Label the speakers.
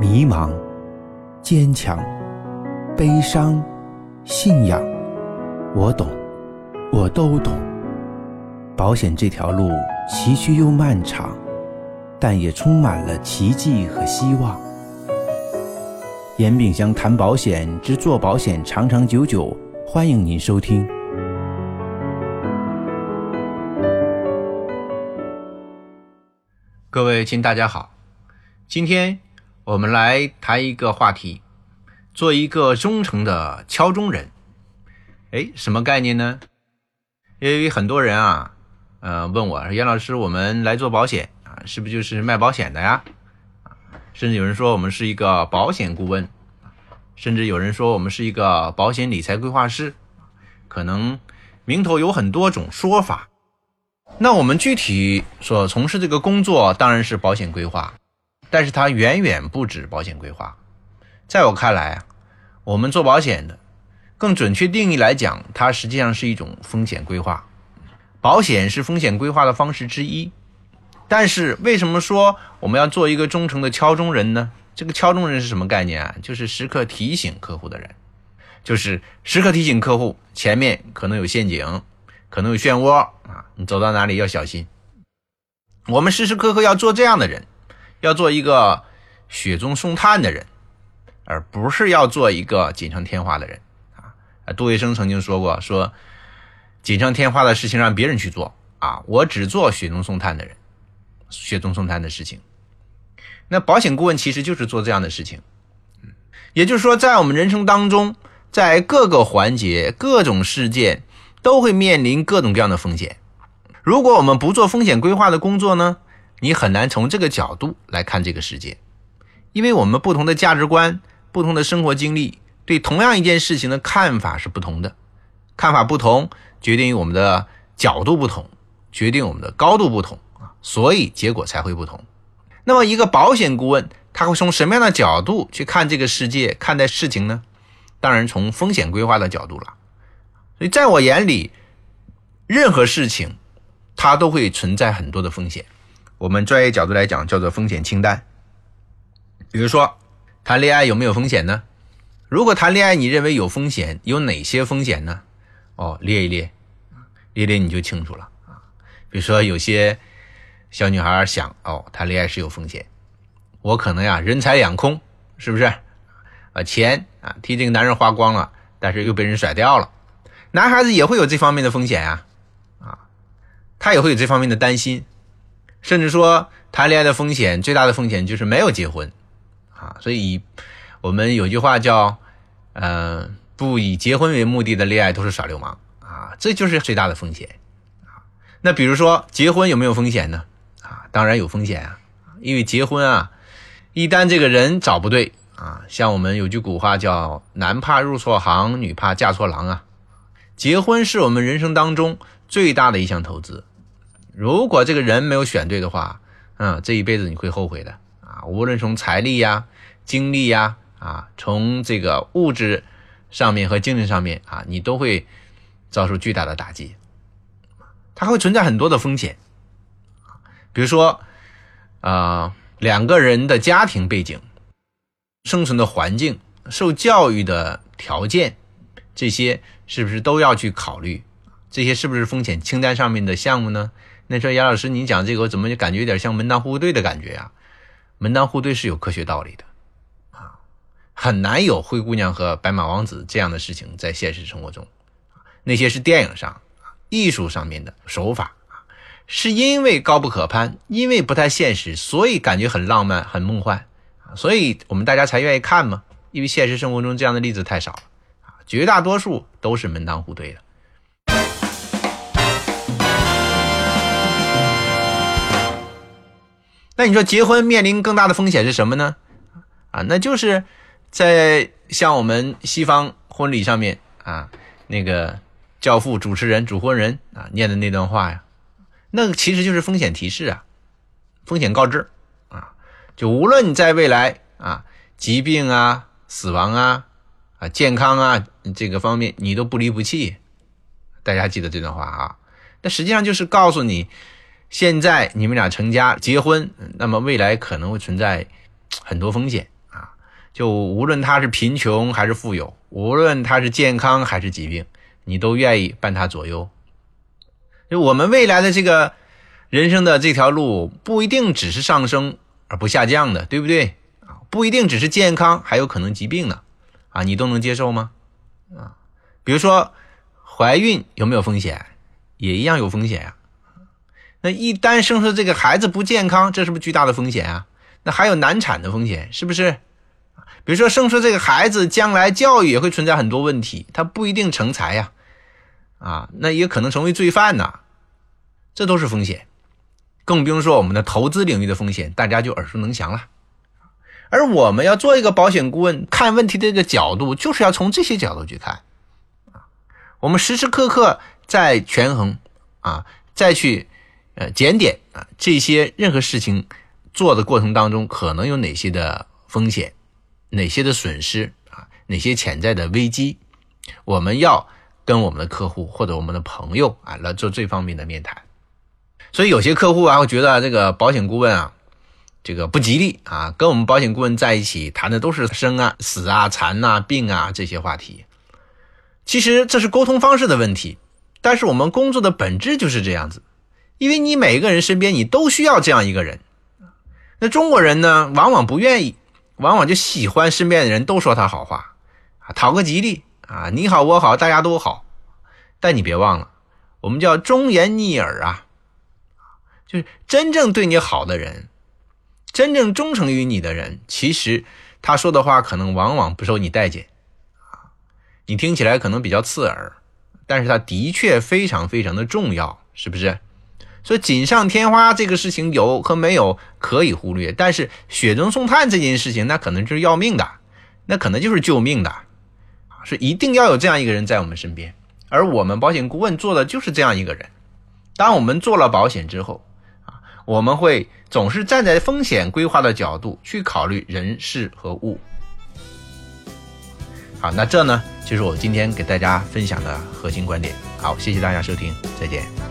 Speaker 1: 迷茫、坚强、悲伤、信仰，我懂，我都懂。保险这条路崎岖又漫长，但也充满了奇迹和希望。严炳祥谈保险之做保险长长久久，欢迎您收听。
Speaker 2: 各位亲，大家好，今天我们来谈一个话题，做一个忠诚的敲钟人。哎，什么概念呢？因为很多人啊，呃，问我说，严老师，我们来做保险啊，是不是就是卖保险的呀？甚至有人说我们是一个保险顾问，甚至有人说我们是一个保险理财规划师，可能名头有很多种说法。那我们具体所从事这个工作当然是保险规划，但是它远远不止保险规划。在我看来啊，我们做保险的，更准确定义来讲，它实际上是一种风险规划。保险是风险规划的方式之一。但是为什么说我们要做一个忠诚的敲钟人呢？这个敲钟人是什么概念啊？就是时刻提醒客户的人，就是时刻提醒客户前面可能有陷阱。可能有漩涡啊，你走到哪里要小心。我们时时刻刻要做这样的人，要做一个雪中送炭的人，而不是要做一个锦上添花的人啊。杜月笙曾经说过，说锦上添花的事情让别人去做啊，我只做雪中送炭的人，雪中送炭的事情。那保险顾问其实就是做这样的事情，也就是说，在我们人生当中，在各个环节、各种事件。都会面临各种各样的风险。如果我们不做风险规划的工作呢，你很难从这个角度来看这个世界，因为我们不同的价值观、不同的生活经历，对同样一件事情的看法是不同的。看法不同，决定于我们的角度不同，决定我们的高度不同啊，所以结果才会不同。那么，一个保险顾问他会从什么样的角度去看这个世界、看待事情呢？当然，从风险规划的角度了。所以，在我眼里，任何事情它都会存在很多的风险。我们专业角度来讲，叫做风险清单。比如说，谈恋爱有没有风险呢？如果谈恋爱你认为有风险，有哪些风险呢？哦，列一列，列列你就清楚了。比如说，有些小女孩想，哦，谈恋爱是有风险，我可能呀人财两空，是不是？啊，钱啊替这个男人花光了，但是又被人甩掉了。男孩子也会有这方面的风险呀，啊，他也会有这方面的担心，甚至说谈恋爱的风险最大的风险就是没有结婚，啊，所以我们有句话叫，嗯，不以结婚为目的的恋爱都是耍流氓，啊，这就是最大的风险，啊，那比如说结婚有没有风险呢？啊，当然有风险啊，因为结婚啊，一旦这个人找不对啊，像我们有句古话叫男怕入错行，女怕嫁错郎啊。结婚是我们人生当中最大的一项投资，如果这个人没有选对的话，嗯，这一辈子你会后悔的啊！无论从财力呀、精力呀，啊，从这个物质上面和精神上面啊，你都会遭受巨大的打击。它会存在很多的风险，比如说，啊，两个人的家庭背景、生存的环境、受教育的条件。这些是不是都要去考虑？这些是不是风险清单上面的项目呢？那说杨老师，你讲这个，我怎么就感觉有点像门当户对的感觉啊？门当户对是有科学道理的啊，很难有灰姑娘和白马王子这样的事情在现实生活中。那些是电影上、艺术上面的手法，是因为高不可攀，因为不太现实，所以感觉很浪漫、很梦幻，所以我们大家才愿意看嘛。因为现实生活中这样的例子太少了。绝大多数都是门当户对的。那你说结婚面临更大的风险是什么呢？啊，那就是在像我们西方婚礼上面啊，那个教父主持人主婚人啊念的那段话呀，那个其实就是风险提示啊，风险告知啊，就无论你在未来啊，疾病啊，死亡啊。啊，健康啊，这个方面你都不离不弃，大家记得这段话啊。那实际上就是告诉你，现在你们俩成家结婚，那么未来可能会存在很多风险啊。就无论他是贫穷还是富有，无论他是健康还是疾病，你都愿意伴他左右。就我们未来的这个人生的这条路，不一定只是上升而不下降的，对不对？啊，不一定只是健康，还有可能疾病呢。啊，你都能接受吗？啊，比如说怀孕有没有风险？也一样有风险呀。那一旦生出这个孩子不健康，这是不是巨大的风险啊？那还有难产的风险，是不是？比如说生出这个孩子，将来教育也会存在很多问题，他不一定成才呀，啊，那也可能成为罪犯呐，这都是风险。更不用说我们的投资领域的风险，大家就耳熟能详了。而我们要做一个保险顾问，看问题的这个角度，就是要从这些角度去看，我们时时刻刻在权衡，啊，再去呃检点啊这些任何事情做的过程当中，可能有哪些的风险，哪些的损失啊，哪些潜在的危机，我们要跟我们的客户或者我们的朋友啊来做这方面的面谈。所以有些客户啊会觉得这个保险顾问啊。这个不吉利啊！跟我们保险顾问在一起谈的都是生啊、死啊、残啊、病啊这些话题。其实这是沟通方式的问题，但是我们工作的本质就是这样子。因为你每个人身边你都需要这样一个人。那中国人呢，往往不愿意，往往就喜欢身边的人都说他好话，讨个吉利啊，你好我好大家都好。但你别忘了，我们叫忠言逆耳啊，就是真正对你好的人。真正忠诚于你的人，其实他说的话可能往往不受你待见，啊，你听起来可能比较刺耳，但是他的确非常非常的重要，是不是？所以锦上添花这个事情有和没有可以忽略，但是雪中送炭这件事情，那可能就是要命的，那可能就是救命的，是一定要有这样一个人在我们身边，而我们保险顾问做的就是这样一个人。当我们做了保险之后。啊我们会总是站在风险规划的角度去考虑人事和物。好，那这呢就是我今天给大家分享的核心观点。好，谢谢大家收听，再见。